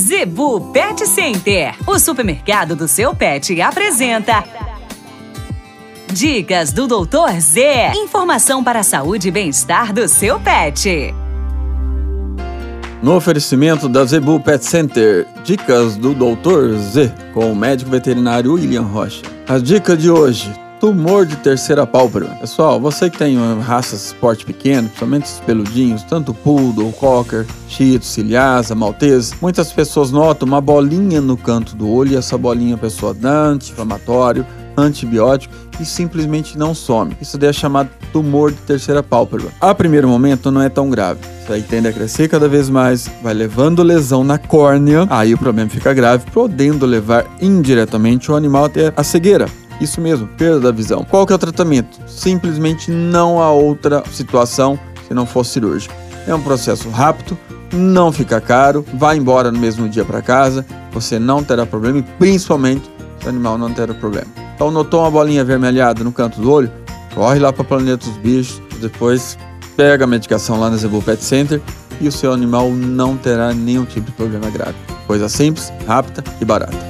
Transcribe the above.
Zebu Pet Center, o supermercado do seu pet, apresenta. Dicas do Doutor Z. Informação para a saúde e bem-estar do seu pet. No oferecimento da Zebu Pet Center, dicas do Doutor Z, com o médico veterinário William Rocha. As dicas de hoje: tumor de terceira pálpebra. Pessoal, você que tem raças porte pequeno, principalmente os peludinhos, tanto poodle, cocker, shih tzu, maltese, muitas pessoas notam uma bolinha no canto do olho e essa bolinha a pessoa dá anti-inflamatório, antibiótico e simplesmente não some. Isso daí é chamado tumor de terceira pálpebra. A primeiro momento não é tão grave. Isso aí tende a crescer cada vez mais, vai levando lesão na córnea, aí o problema fica grave, podendo levar indiretamente o animal até a cegueira. Isso mesmo, perda da visão. Qual que é o tratamento? Simplesmente não há outra situação se não for cirúrgico. É um processo rápido, não fica caro, vai embora no mesmo dia para casa, você não terá problema e principalmente o animal não terá problema. Então notou uma bolinha avermelhada no canto do olho? Corre lá para o Planeta dos Bichos, depois pega a medicação lá na Zebu Pet Center e o seu animal não terá nenhum tipo de problema grave. Coisa simples, rápida e barata.